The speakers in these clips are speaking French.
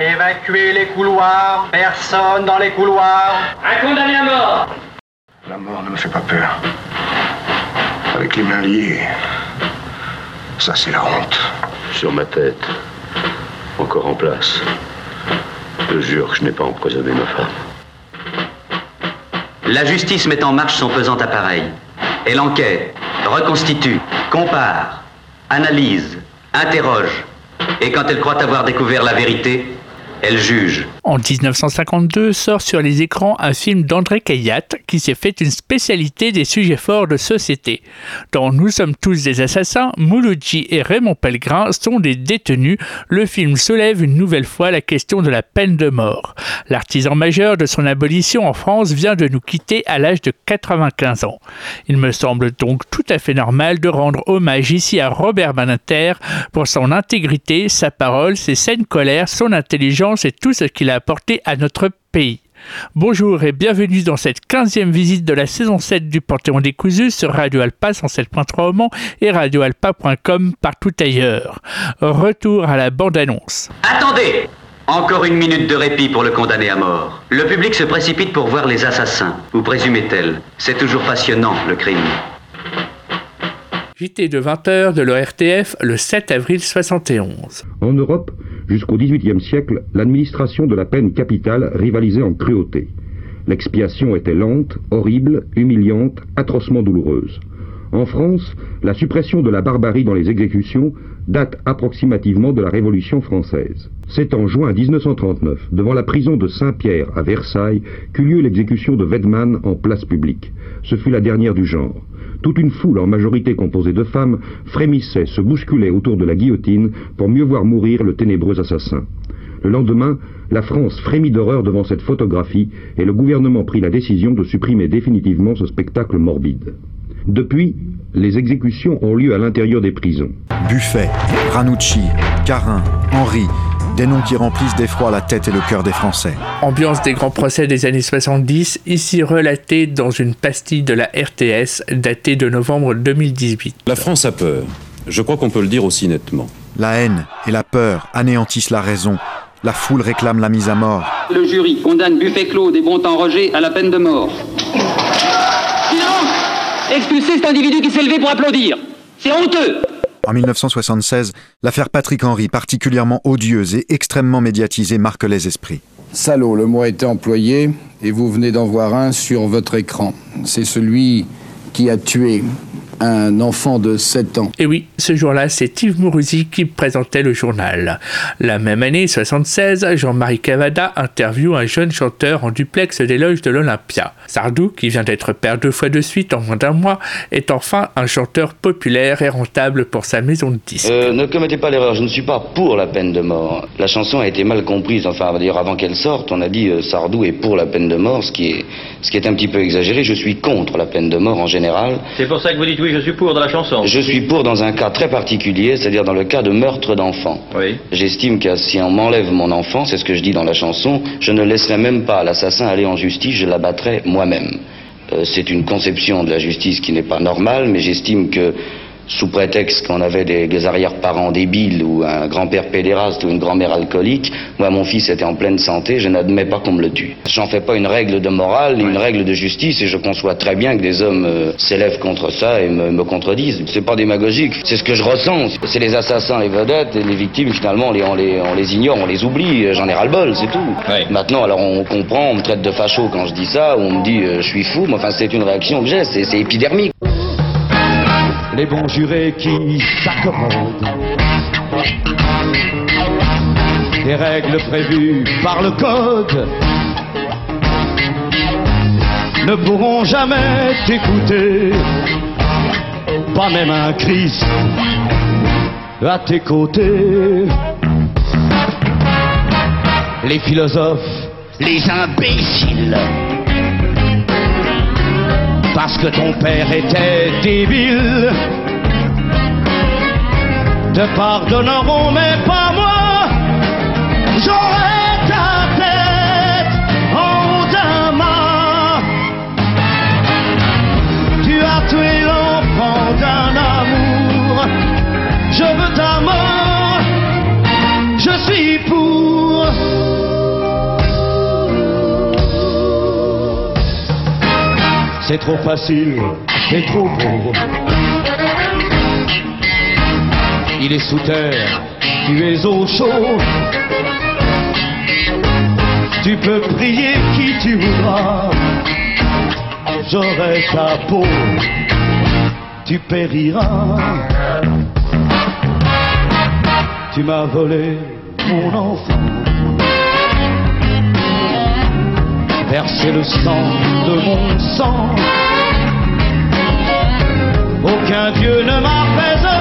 Évacuez les couloirs. Personne dans les couloirs. Un condamné à mort. La mort ne me fait pas peur. Avec les mains liées. Ça, c'est la honte. Sur ma tête. Encore en place. Je jure que je n'ai pas empoisonné ma femme. La justice met en marche son pesant appareil. Elle enquête, reconstitue, compare, analyse, interroge. Et quand elle croit avoir découvert la vérité, elle juge. En 1952 sort sur les écrans un film d'André Caillat qui s'est fait une spécialité des sujets forts de société. Dans Nous sommes tous des assassins, Mouloudji et Raymond Pellegrin sont des détenus. Le film soulève une nouvelle fois la question de la peine de mort. L'artisan majeur de son abolition en France vient de nous quitter à l'âge de 95 ans. Il me semble donc tout à fait normal de rendre hommage ici à Robert Baninter pour son intégrité, sa parole, ses saines colères, son intelligence et tout ce qu'il a apporté à notre pays. Bonjour et bienvenue dans cette 15e visite de la saison 7 du Panthéon des Cousus sur Radio Alpa 107.3 au Mans et radioalpa.com partout ailleurs. Retour à la bande-annonce. Attendez Encore une minute de répit pour le condamné à mort. Le public se précipite pour voir les assassins, ou présumez-elle. C'est toujours passionnant, le crime. JT de 20h de l'ORTF le 7 avril 71. En Europe, jusqu'au XVIIIe siècle, l'administration de la peine capitale rivalisait en cruauté. L'expiation était lente, horrible, humiliante, atrocement douloureuse. En France, la suppression de la barbarie dans les exécutions date approximativement de la Révolution française. C'est en juin 1939, devant la prison de Saint-Pierre à Versailles, qu'eut lieu l'exécution de Wedman en place publique. Ce fut la dernière du genre. Toute une foule, en majorité composée de femmes, frémissait, se bousculait autour de la guillotine pour mieux voir mourir le ténébreux assassin. Le lendemain, la France frémit d'horreur devant cette photographie et le gouvernement prit la décision de supprimer définitivement ce spectacle morbide. Depuis, les exécutions ont lieu à l'intérieur des prisons. Buffet, Ranucci, Carin, Henri, des noms qui remplissent d'effroi la tête et le cœur des Français. Ambiance des grands procès des années 70, ici relatée dans une pastille de la RTS datée de novembre 2018. La France a peur. Je crois qu'on peut le dire aussi nettement. La haine et la peur anéantissent la raison. La foule réclame la mise à mort. Le jury condamne Buffet Claude et Bontemps Roger à la peine de mort. Expulsez cet individu qui s'est levé pour applaudir. C'est honteux En 1976, l'affaire Patrick Henry, particulièrement odieuse et extrêmement médiatisée, marque les esprits. Salaud, le mot a été employé et vous venez d'en voir un sur votre écran. C'est celui qui a tué un enfant de 7 ans. Et oui, ce jour-là, c'est Yves Mourouzi qui présentait le journal. La même année, 76, Jean-Marie Cavada interviewe un jeune chanteur en duplex des loges de l'Olympia. Sardou, qui vient d'être père deux fois de suite en moins d'un mois, est enfin un chanteur populaire et rentable pour sa maison de disques. Euh, ne commettez pas l'erreur, je ne suis pas pour la peine de mort. La chanson a été mal comprise, enfin, d'ailleurs, avant qu'elle sorte, on a dit euh, Sardou est pour la peine de mort, ce qui, est, ce qui est un petit peu exagéré. Je suis contre la peine de mort en général. C'est pour ça que vous dites oui, je suis pour dans la chanson. Je suis pour dans un cas très particulier, c'est-à-dire dans le cas de meurtre d'enfant. Oui. J'estime que si on m'enlève mon enfant, c'est ce que je dis dans la chanson, je ne laisserai même pas l'assassin aller en justice, je l'abattrai moi-même. Euh, c'est une conception de la justice qui n'est pas normale, mais j'estime que sous prétexte qu'on avait des, des arrière-parents débiles ou un grand-père pédéraste ou une grand-mère alcoolique, moi mon fils était en pleine santé, je n'admets pas qu'on me le tue. J'en fais pas une règle de morale, ni une règle de justice, et je conçois très bien que des hommes euh, s'élèvent contre ça et me, me contredisent. C'est pas démagogique, c'est ce que je ressens. C'est les assassins, les vedettes, et les victimes finalement on les, on les, on les ignore, on les oublie, j'en ai ras-le-bol, c'est tout. Maintenant alors on comprend, on me traite de facho quand je dis ça, ou on me dit euh, je suis fou, mais enfin c'est une réaction que j'ai, c'est c'est épidermique. Les bons jurés qui s'accommodent des règles prévues par le code ne pourront jamais t'écouter, pas même un Christ à tes côtés. Les philosophes, les imbéciles, parce que ton père était débile, te pardonneront, mais pas moi. J'aurai C'est trop facile et trop beau. Il est sous terre, tu es au chaud. Tu peux prier qui tu voudras. J'aurai ta peau, tu périras. Tu m'as volé mon enfant. Versé le sang de mon sang. Aucun Dieu ne m'apaisera.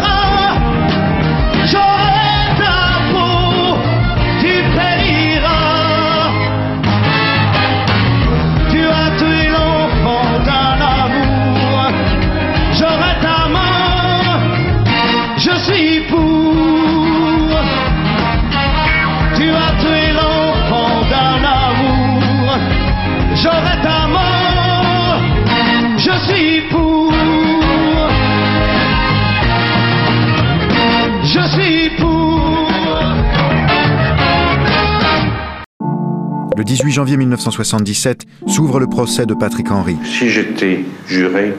18 janvier 1977 s'ouvre le procès de Patrick Henry. Si j'étais juré,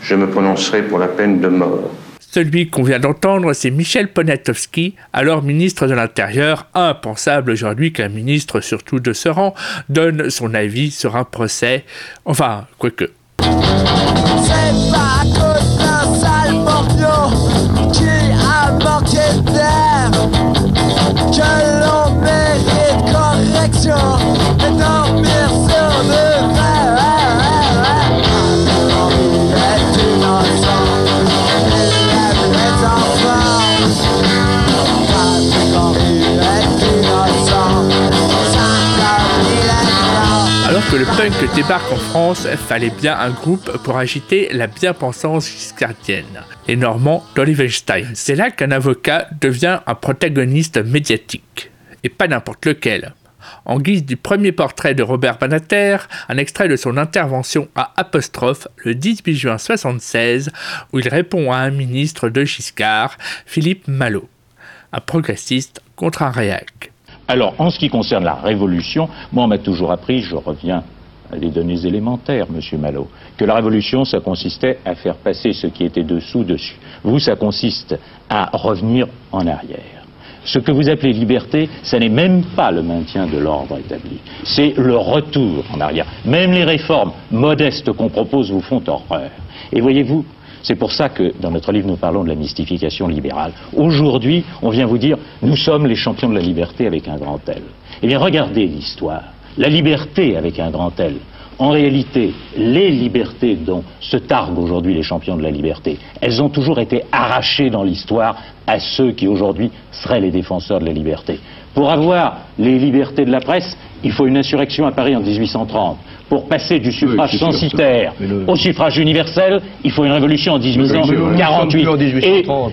je me prononcerais pour la peine de mort. Celui qu'on vient d'entendre, c'est Michel Poniatowski, alors ministre de l'Intérieur, impensable aujourd'hui qu'un ministre, surtout de ce rang, donne son avis sur un procès. Enfin, quoique. C'est pas à cause d'un sale qui a manqué Alors que le punk débarque en France, fallait bien un groupe pour agiter la bien-pensance giscardienne. Les Normands d'Olivenstein. C'est là qu'un avocat devient un protagoniste médiatique. Et pas n'importe lequel. En guise du premier portrait de Robert Banater, un extrait de son intervention à Apostrophe le 18 juin 1976, où il répond à un ministre de Giscard, Philippe Malo, un progressiste contre un réac. Alors, en ce qui concerne la révolution, moi, on m'a toujours appris, je reviens à des données élémentaires, Monsieur Malo, que la révolution, ça consistait à faire passer ce qui était dessous dessus. Vous, ça consiste à revenir en arrière. Ce que vous appelez liberté, ça n'est même pas le maintien de l'ordre établi. C'est le retour en arrière. Même les réformes modestes qu'on propose vous font horreur. Et voyez-vous, c'est pour ça que dans notre livre nous parlons de la mystification libérale. Aujourd'hui, on vient vous dire nous sommes les champions de la liberté avec un grand L. Eh bien, regardez l'histoire. La liberté avec un grand L. En réalité, les libertés dont se targuent aujourd'hui les champions de la liberté, elles ont toujours été arrachées dans l'histoire à ceux qui aujourd'hui seraient les défenseurs de la liberté. Pour avoir les libertés de la presse, il faut une insurrection à Paris en 1830. Pour passer du suffrage censitaire le- au suffrage universel, il faut une révolution en 1848. en Et- 1830.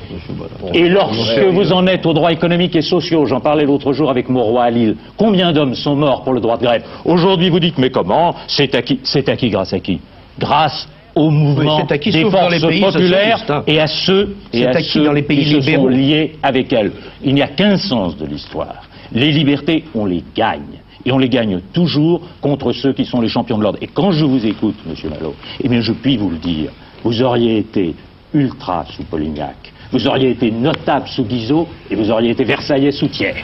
et lorsque vous en êtes aux droits économiques et sociaux, j'en parlais l'autre jour avec Mauroy à Lille, combien d'hommes sont morts pour le droit de grève? Aujourd'hui, vous dites, mais comment? C'est acquis. C'est acquis grâce à qui? Grâce au mouvement acquis, des les forces pays populaires hein. et à ceux, et à ceux dans les pays qui se sont liés avec elles. Il n'y a qu'un sens de l'histoire. Les libertés, on les gagne. Et on les gagne toujours contre ceux qui sont les champions de l'ordre. Et quand je vous écoute, Monsieur Malo, eh bien je puis vous le dire, vous auriez été ultra sous Polignac, vous auriez été notable sous Guizot et vous auriez été Versaillais sous Thiers.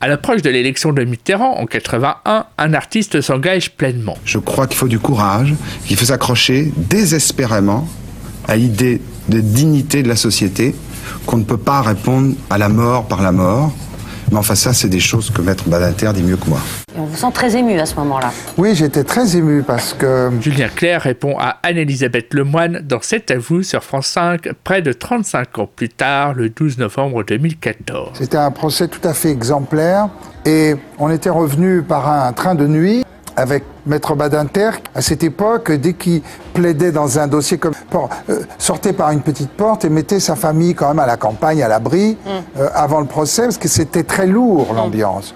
À l'approche de l'élection de Mitterrand en 81, un artiste s'engage pleinement. Je crois qu'il faut du courage, qu'il faut s'accrocher désespérément à l'idée de dignité de la société, qu'on ne peut pas répondre à la mort par la mort. Mais enfin, ça, c'est des choses que Maître Badinter dit mieux que moi. Et on vous sent très ému à ce moment-là. Oui, j'étais très ému parce que Julien Clerc répond à Anne-Elisabeth Lemoine dans C'est à vous sur France 5, près de 35 ans plus tard, le 12 novembre 2014. c'était un procès tout à fait exemplaire et on était revenu par un train de nuit avec Maître Badinter. À cette époque, dès qu'il plaidait dans un dossier comme euh, sortait par une petite porte et mettait sa famille quand même à la campagne, à l'abri, euh, avant le procès, parce que c'était très lourd l'ambiance.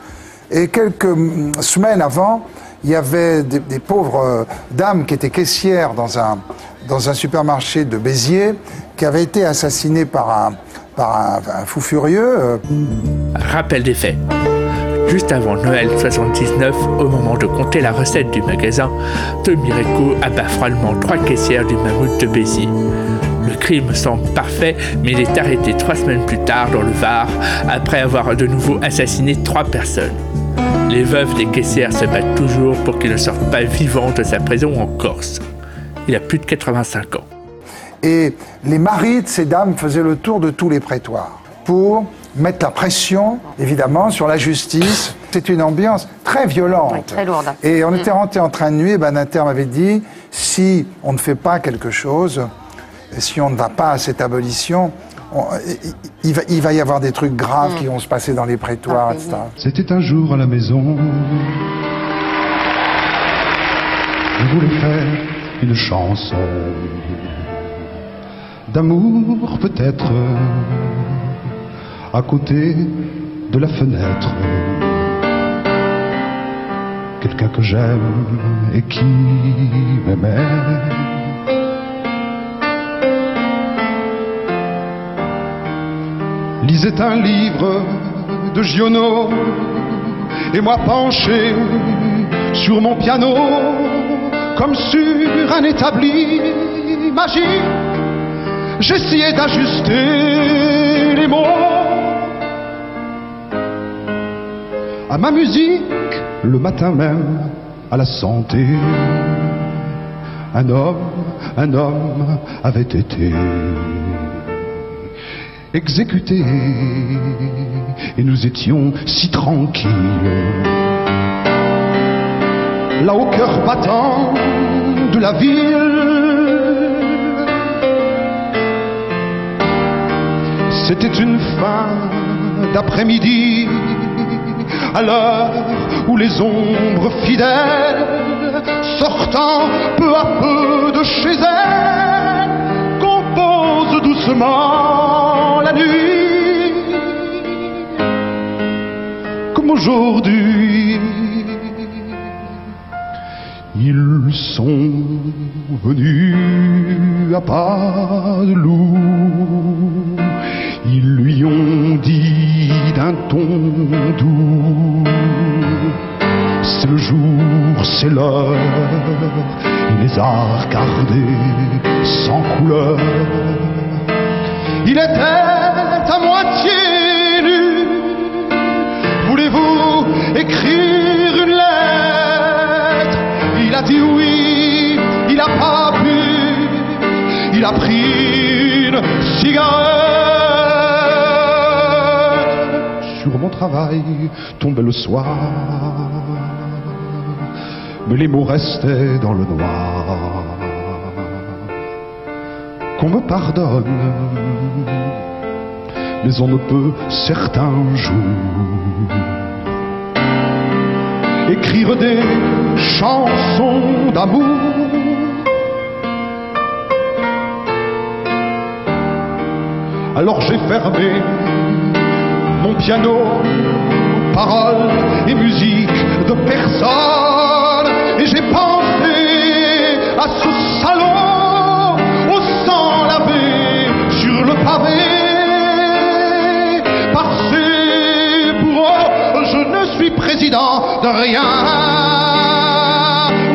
Et quelques mm, semaines avant, il y avait des, des pauvres euh, dames qui étaient caissières dans un, dans un supermarché de Béziers, qui avaient été assassinées par un, par un, un fou furieux. euh, Rappel des faits. Juste avant Noël 79, au moment de compter la recette du magasin, Tommy Rico abat froidement trois caissières du mammouth de Béziers. Le crime semble parfait, mais il est arrêté trois semaines plus tard dans le Var, après avoir de nouveau assassiné trois personnes. Les veuves des caissières se battent toujours pour qu'il ne sorte pas vivant de sa prison en Corse. Il a plus de 85 ans. Et les maris de ces dames faisaient le tour de tous les prétoires pour mettre la pression, évidemment, sur la justice. C'est une ambiance très violente. Oui, très lourde. Et on était Mm. rentré en train de nuit, et Badinter m'avait dit, si on ne fait pas quelque chose, si on ne va pas à cette abolition, on- il- il, va, il va y avoir des trucs graves Mm. qui vont se passer dans les prétoires, etc. C'était un jour à la maison. Je voulais faire une chanson d'amour peut-être à côté de la fenêtre. Quelqu'un que j'aime et qui m'aimait. lisait un livre de Giono et moi penché sur mon piano comme sur un établi magique j'essayais d'ajuster les mots à ma musique le matin même à la santé un homme un homme avait été exécuté et nous étions si tranquilles. Là au cœur battant de la ville, c'était une fin d'après-midi, à l'heure où les ombres fidèles, sortant peu à peu de chez elles, composent doucement la nuit, comme aujourd'hui. Ils sont venus à pas de loup, c'est l'heure, il les a regardés sans couleur. Il était à moitié nu. Voulez-vous écrire une lettre? Il a dit oui, il a pas pu. Il a pris une cigarette. Sur mon travail tombait le soir. Mais les mots restaient dans le noir. Qu'on me pardonne, mais on ne peut certains jours écrire des chansons d'amour. Alors j'ai fermé mon piano, paroles et musique de personne,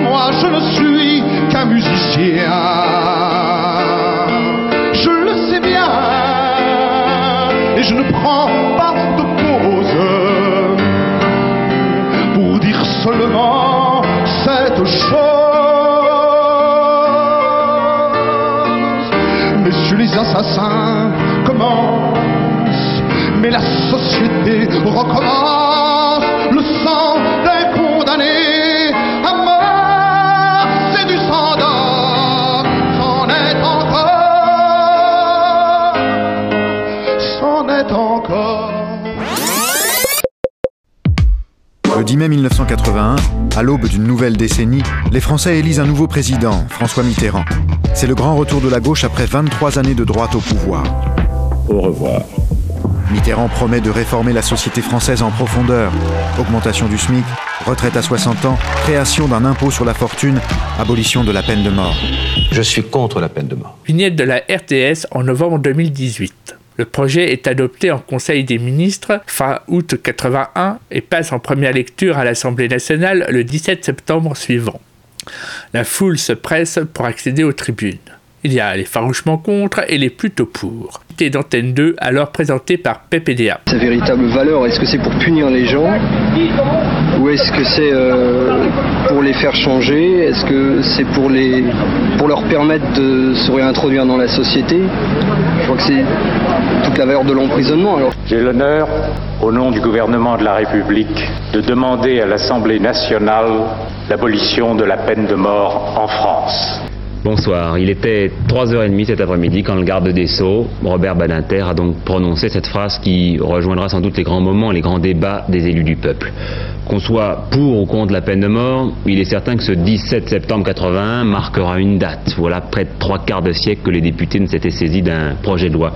Moi, je ne suis qu'un musicien. Je le sais bien, et je ne prends pas de pause pour dire seulement cette chose. Messieurs les assassins commencent, mais la société recommence. 10 mai 1981, à l'aube d'une nouvelle décennie, les Français élisent un nouveau président, François Mitterrand. C'est le grand retour de la gauche après 23 années de droite au pouvoir. Au revoir. Mitterrand promet de réformer la société française en profondeur. Augmentation du SMIC, retraite à 60 ans, création d'un impôt sur la fortune, abolition de la peine de mort. Je suis contre la peine de mort. Vignette de la RTS en novembre 2018. Le projet est adopté en Conseil des ministres fin août 81 et passe en première lecture à l'Assemblée nationale le 17 septembre suivant. La foule se presse pour accéder aux tribunes. Il y a les farouchement contre et les plutôt pour. C'était d'Antenne 2, alors présenté par PPDA. Sa véritable valeur, est-ce que c'est pour punir les gens Ou est-ce que c'est euh, pour les faire changer? Est-ce que c'est pour, les, pour leur permettre de se réintroduire dans la société? Je crois que c'est toute la valeur de l'emprisonnement alors. J'ai l'honneur, au nom du gouvernement de la République, de demander à l'Assemblée nationale l'abolition de la peine de mort en France. Bonsoir, il était 3h30 cet après-midi quand le garde des Sceaux, Robert Badinter, a donc prononcé cette phrase qui rejoindra sans doute les grands moments, les grands débats des élus du peuple. Qu'on soit pour ou contre la peine de mort, il est certain que ce 17 septembre 81 marquera une date. Voilà près de trois quarts de siècle que les députés ne s'étaient saisis d'un projet de loi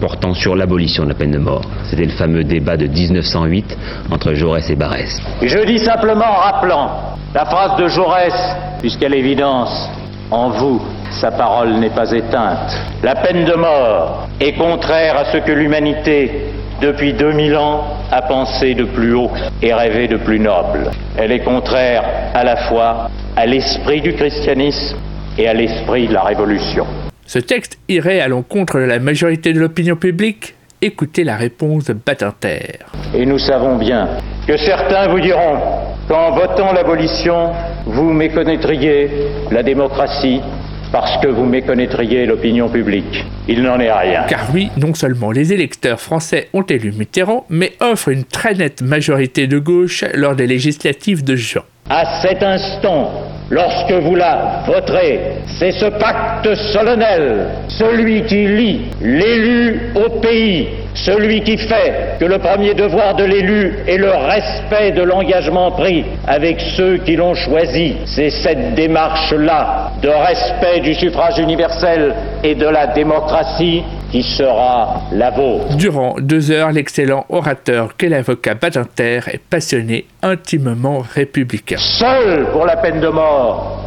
portant sur l'abolition de la peine de mort. C'était le fameux débat de 1908 entre Jaurès et Barès. Je dis simplement en rappelant la phrase de Jaurès, puisqu'à l'évidence, en vous, sa parole n'est pas éteinte. La peine de mort est contraire à ce que l'humanité, depuis 2000 ans, a pensé de plus haut et rêvé de plus noble. Elle est contraire à la fois à l'esprit du christianisme et à l'esprit de la Révolution. Ce texte irait à l'encontre de la majorité de l'opinion publique Écoutez la réponse de Badinter. Et nous savons bien que certains vous diront qu'en votant l'abolition, vous méconnaîtriez la démocratie parce que vous méconnaîtriez l'opinion publique. Il n'en est rien. Car oui, non seulement les électeurs français ont élu Mitterrand, mais offrent une très nette majorité de gauche lors des législatives de juin. À cet instant, lorsque vous la voterez, c'est ce pacte solennel, celui qui lie l'élu au pays, celui qui fait que le premier devoir de l'élu est le respect de l'engagement pris avec ceux qui l'ont choisi. C'est cette démarche-là de respect du suffrage universel et de la démocratie qui sera la vôtre. Durant deux heures, l'excellent orateur qu'est l'avocat Badinter est passionné, intimement républicain. Seul pour la peine de mort,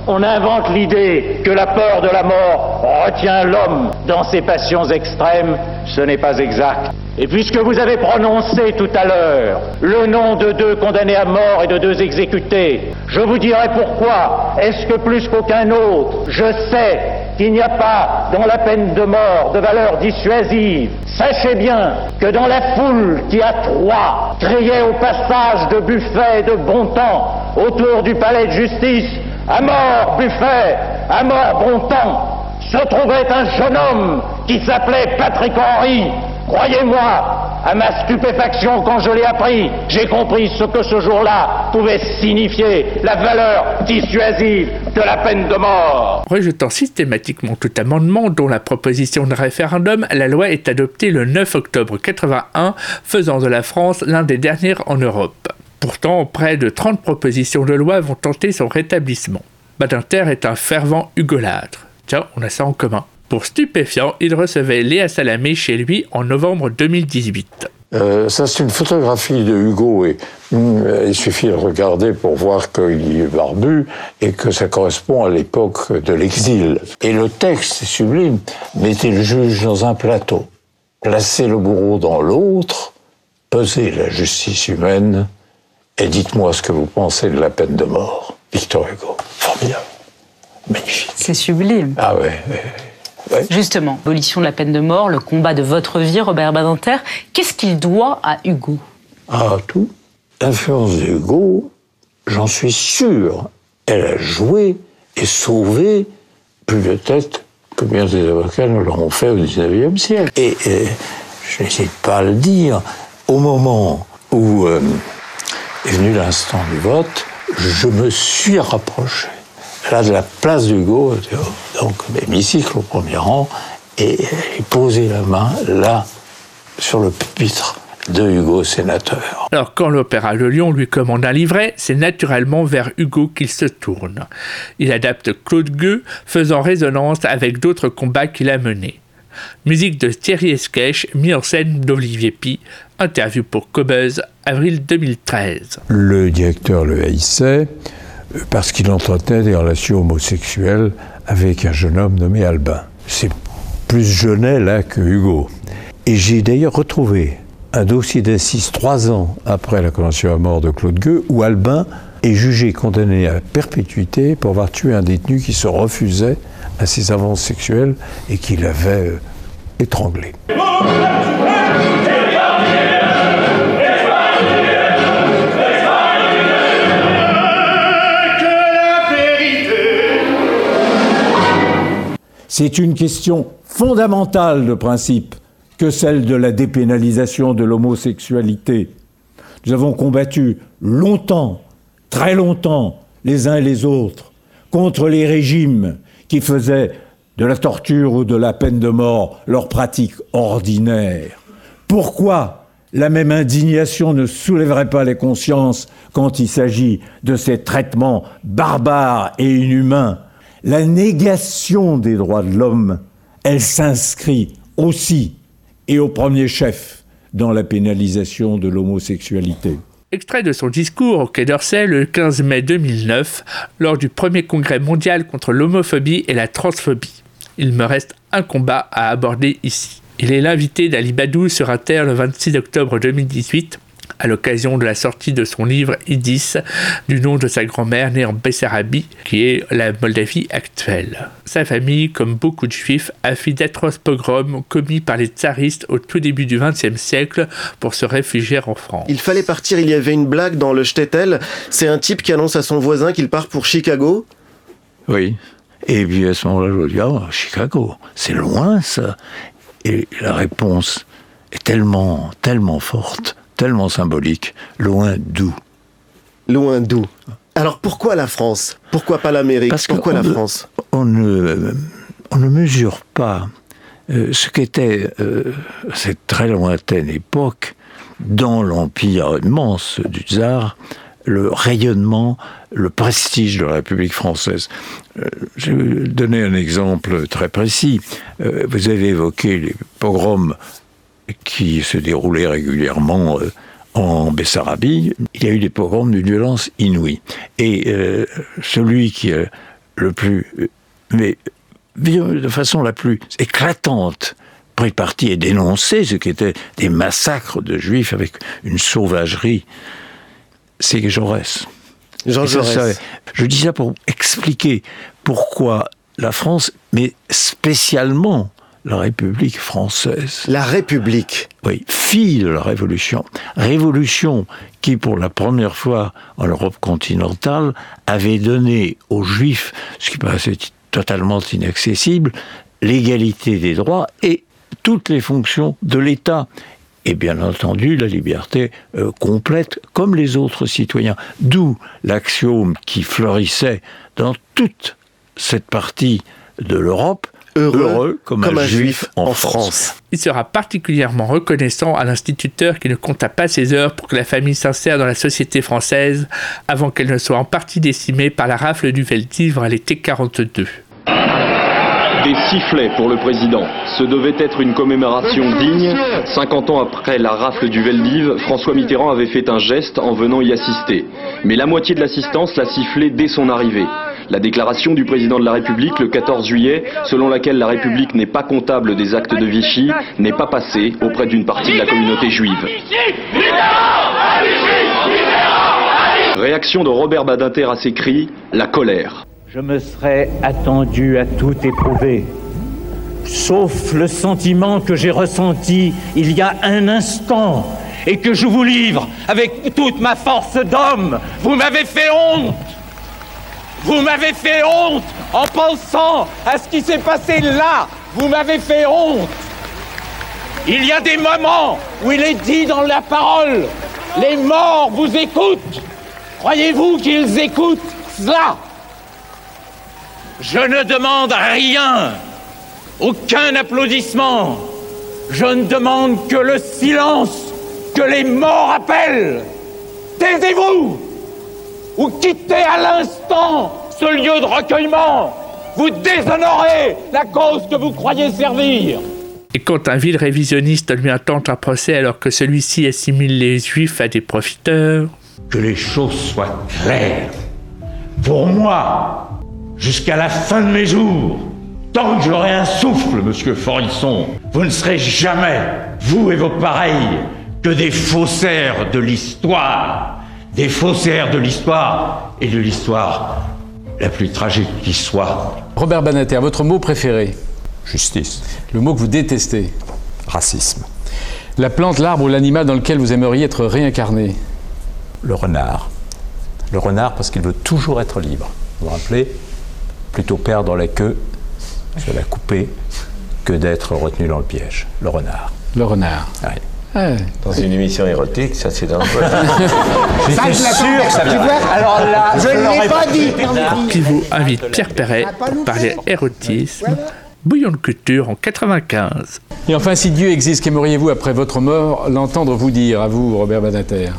on invente l'idée que la peur de la mort retient l'homme dans ses passions extrêmes. Ce n'est pas exact. Et puisque vous avez prononcé tout à l'heure le nom de deux condamnés à mort et de deux exécutés, je vous dirai pourquoi. Est-ce que plus qu'aucun autre, je sais qu'il n'y a pas dans la peine de mort de valeur dissuasive. Sachez bien que dans la foule qui à Troyes criait au passage de Buffet et de Bontemps autour du palais de justice, à mort Buffet, à mort Bontemps, se trouvait un jeune homme qui s'appelait Patrick Henry. Croyez-moi, à ma stupéfaction quand je l'ai appris, j'ai compris ce que ce jour-là pouvait signifier, la valeur dissuasive de la peine de mort. Rejetant systématiquement tout amendement dont la proposition de référendum, la loi est adoptée le 9 octobre 81, faisant de la France l'un des derniers en Europe. Pourtant, près de 30 propositions de loi vont tenter son rétablissement. Badinter est un fervent hugolâtre. Tiens, on a ça en commun. Pour stupéfiant, il recevait Léa Salamé chez lui en novembre 2018. Euh, ça, c'est une photographie de Hugo et hum, il suffit de regarder pour voir qu'il est barbu et que ça correspond à l'époque de l'exil. Et le texte est sublime. Mettez le juge dans un plateau, placez le bourreau dans l'autre, pesez la justice humaine? Et dites-moi ce que vous pensez de la peine de mort. Victor Hugo. Formidable. Magnifique. C'est sublime. Ah ouais. ouais. Ouais. Justement, abolition de la peine de mort, le combat de votre vie, Robert Badinter, qu'est-ce qu'il doit à Hugo? Ah, tout. L'influence de Hugo, j'en suis sûr, elle a joué et sauvé plus de têtes que bien des avocats ne l'auront fait au XIXe siècle. Et, et je n'hésite pas à le dire, au moment où euh, est venu l'instant du vote, je me suis rapproché là de la place d'Hugo, donc l'hémicycle au premier rang, et j'ai posé la main là sur le pupitre de Hugo sénateur. Alors quand l'Opéra de Lyon lui commande un livret, c'est naturellement vers Hugo qu'il se tourne. Il adapte Claude Gueux, faisant résonance avec d'autres combats qu'il a menés. Musique de Thierry Esquèche, mis en scène d'Olivier Pi. Interview pour Cobuzz, avril 2013. Le directeur le haïssait parce qu'il entretenait des relations homosexuelles avec un jeune homme nommé Albin. C'est plus Jeunet là que Hugo. Et j'ai d'ailleurs retrouvé un dossier d'assises trois ans après la condamnation à mort de Claude Gueux, où Albin est jugé condamné à perpétuité pour avoir tué un détenu qui se refusait à ses avances sexuelles et qui l'avait euh, étranglé. C'est une question fondamentale de principe que celle de la dépénalisation de l'homosexualité. Nous avons combattu longtemps, très longtemps, les uns et les autres, contre les régimes qui faisaient de la torture ou de la peine de mort leur pratique ordinaire. Pourquoi la même indignation ne soulèverait pas les consciences quand il s'agit de ces traitements barbares et inhumains La négation des droits de l'homme, elle s'inscrit aussi et au premier chef dans la pénalisation de l'homosexualité. Extrait de son discours au Quai d'Orsay le 15 mai 2009, lors du premier congrès mondial contre l'homophobie et la transphobie. Il me reste un combat à aborder ici. Il est l'invité d'Ali Badou sur Inter le 26 octobre 2018 à l'occasion de la sortie de son livre Idis, du nom de sa grand-mère née en Bessarabie, qui est la Moldavie actuelle. Sa famille, comme beaucoup de juifs, a fui d'atroces pogroms commis par les tsaristes au tout début du XXe siècle pour se réfugier en France. Il fallait partir, il y avait une blague dans le Shtetl, c'est un type qui annonce à son voisin qu'il part pour Chicago. Oui. Et puis à ce moment-là, je dis, ah, Chicago, c'est loin ça. Et la réponse est tellement, tellement forte tellement symbolique, loin d'où. Loin d'où Alors pourquoi la France? Pourquoi pas l'Amérique? Pourquoi la ne, France? on ne, on ne mesure pas euh, ce qu'était euh, cette très lointaine époque dans l'empire immense du tsar, le rayonnement, le prestige de la République française. Euh, je vais donner un exemple très précis. Euh, vous avez évoqué les pogroms qui se déroulaient régulièrement euh, en Bessarabie, il y a eu des pogroms d'une violence inouïe. Et euh, celui qui est le plus, euh, mais de façon la plus éclatante, pris parti et dénoncé ce qui était des massacres de juifs avec une sauvagerie, c'est Jaurès. Jean Jaurès. ça, je dis ça pour expliquer pourquoi la France, mais spécialement la République française. La République Oui, fille de la Révolution. Révolution qui, pour la première fois en Europe continentale, avait donné aux Juifs, ce qui paraissait totalement inaccessible, l'égalité des droits et toutes les fonctions de l'État. Et bien entendu, la liberté euh, complète comme les autres citoyens. D'où l'axiome qui fleurissait dans toute cette partie de l'Europe, Heureux, comme, un, juif en, France. Il sera particulièrement reconnaissant à l'instituteur qui ne compta pas ses heures pour que la famille s'insère dans la société française avant qu'elle ne soit en partie décimée par la rafle du Veldiv à l'été 42. Des sifflets pour le président. Ce devait être une commémoration digne. 50 ans après la rafle du Veldiv, François Mitterrand avait fait un geste en venant y assister. Mais la moitié de l'assistance l'a sifflé dès son arrivée. La déclaration du président de la République le 14 juillet, selon laquelle la République n'est pas comptable des actes de Vichy, n'est pas passée auprès d'une partie de la communauté juive. Réaction de Robert Badinter à ces cris, la colère. Je me serais attendu à tout éprouver, sauf le sentiment que j'ai ressenti il y a un instant et que je vous livre avec toute ma force d'homme. Vous m'avez fait honte. Vous m'avez fait honte en pensant à ce qui s'est passé là. Vous m'avez fait honte. Il y a des moments où il est dit dans la parole, les morts vous écoutent. Croyez-vous qu'ils écoutent cela? Je ne demande rien, aucun applaudissement. Je ne demande que le silence que les morts appellent. Taisez-vous ou quittez à l'instant ce lieu de recueillement. Vous déshonorez la cause que vous croyez servir. Et quand un vil révisionniste lui intente un procès alors que celui-ci assimile les juifs à des profiteurs, Que les choses soient claires. Pour moi, jusqu'à la fin de mes jours, tant que j'aurai un souffle, monsieur Forisson, vous ne serez jamais vous et vos pareils, que des faussaires de l'histoire. Des faussaires de l'histoire et de l'histoire la plus tragique qui soit. Robert Banater, votre mot préféré Justice. Le mot que vous détestez Racisme. La plante, l'arbre ou l'animal dans lequel vous aimeriez être réincarné Le renard. Le renard parce qu'il veut toujours être libre. Vous vous rappelez? Plutôt perdre la queue sur la coupée que d'être retenu dans le piège. Le renard. Le renard. Ouais. Dans une émission érotique, ça c'est dangereux. J'étais sûr que ça Tu vois. Alors là, je ne l'ai pas dit. Qui vous invite Pierre Perret pour parler érotisme. Bouillon de culture en 95. Et enfin, si Dieu existe, qu'aimeriez-vous après votre mort l'entendre vous dire, à vous, Robert Banater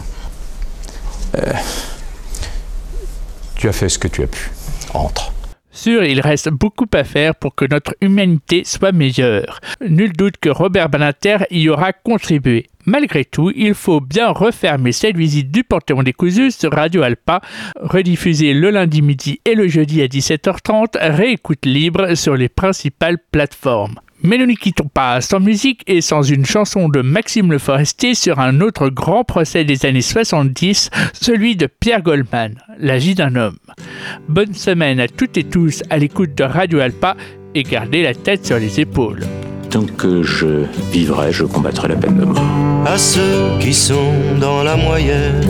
Tu as fait ce que tu as pu. Entre. Sûr, il reste beaucoup à faire pour que notre humanité soit meilleure. Nul doute que Robert Banater y aura contribué. Malgré tout, il faut bien refermer cette visite du Panthéon des Cousus sur Radio Alpa, rediffusée le lundi midi et le jeudi à 17h30, réécoute libre sur les principales plateformes. Mais nous ne quittons pas sans musique et sans une chanson de Maxime Le Forestier sur un autre grand procès des années 70, celui de Pierre Goldman, La vie d'un homme. Bonne semaine à toutes et tous à l'écoute de Radio Alpa et gardez la tête sur les épaules. Tant que je vivrai, je combattrai la peine de mort. à ceux qui sont dans la moyenne,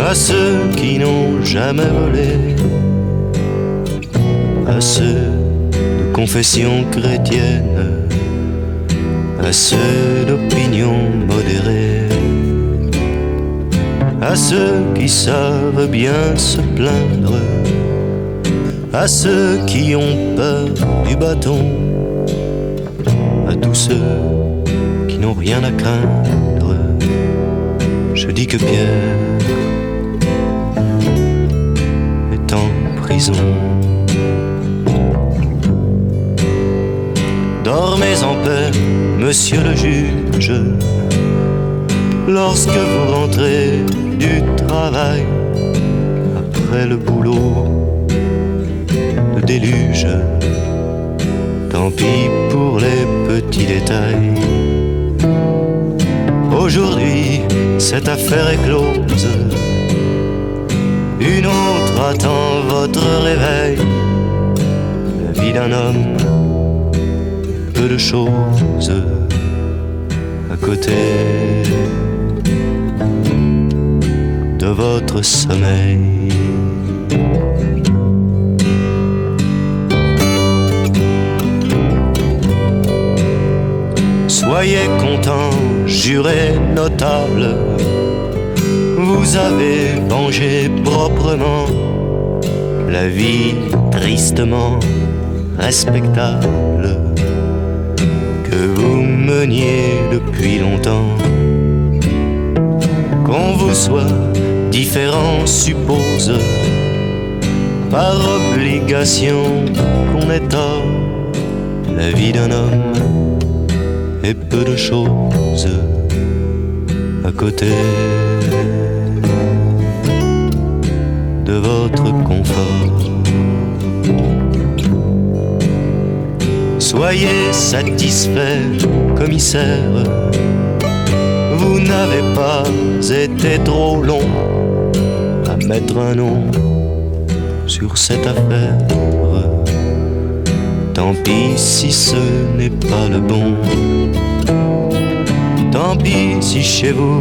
à ceux qui n'ont jamais volé, à ceux confession chrétienne, à ceux d'opinion modérée, à ceux qui savent bien se plaindre, à ceux qui ont peur du bâton, à tous ceux qui n'ont rien à craindre. Je dis que Pierre est en prison. Monsieur le juge, lorsque vous rentrez du travail, après le boulot, le déluge. Tant pis pour les petits détails. Aujourd'hui, cette affaire est close. Une autre attend votre réveil. La vie d'un homme, peu de choses à côté de votre sommeil. Soyez content, juré notable. Vous avez vengé proprement la vie tristement respectable meniez depuis longtemps. Qu'on vous soit différent suppose par obligation qu'on est tort la vie d'un homme et peu de choses à côté de votre confort. Soyez satisfait, commissaire, vous n'avez pas été trop long à mettre un nom sur cette affaire. Tant pis si ce n'est pas le bon. Tant pis si chez vous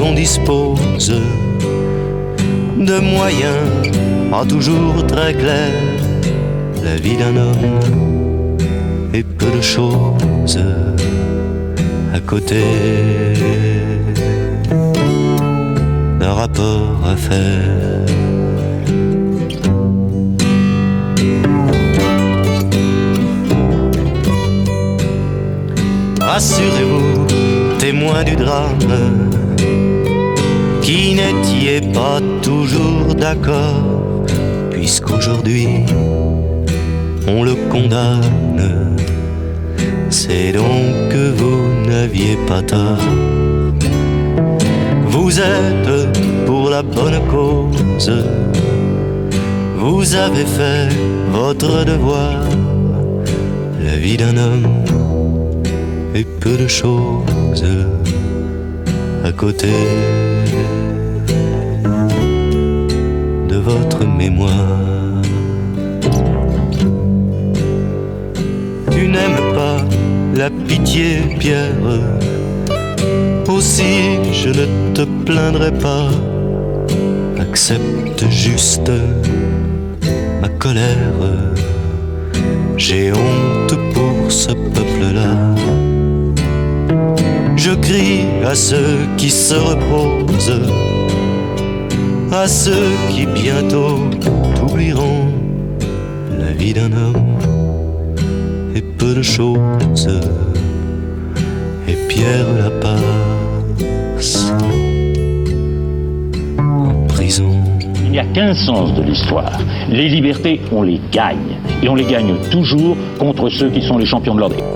on dispose de moyens pas toujours très clairs. La vie d'un homme et peu de choses à côté d'un rapport à faire. Rassurez-vous, témoin du drame, qui n'étiez pas toujours d'accord, puisqu'aujourd'hui on le condamne. C'est donc que vous n'aviez pas tort. Vous êtes pour la bonne cause, vous avez fait votre devoir. La vie d'un homme et peu de choses à côté de votre mémoire. La pitié, Pierre. Aussi, je ne te plaindrai pas. Accepte juste ma colère. J'ai honte pour ce peuple-là. Je crie à ceux qui se reposent, à ceux qui bientôt oublieront la vie d'un homme et peu de. Et Pierre prison. Il n'y a qu'un sens de l'histoire. Les libertés, on les gagne. Et on les gagne toujours contre ceux qui sont les champions de l'ordre.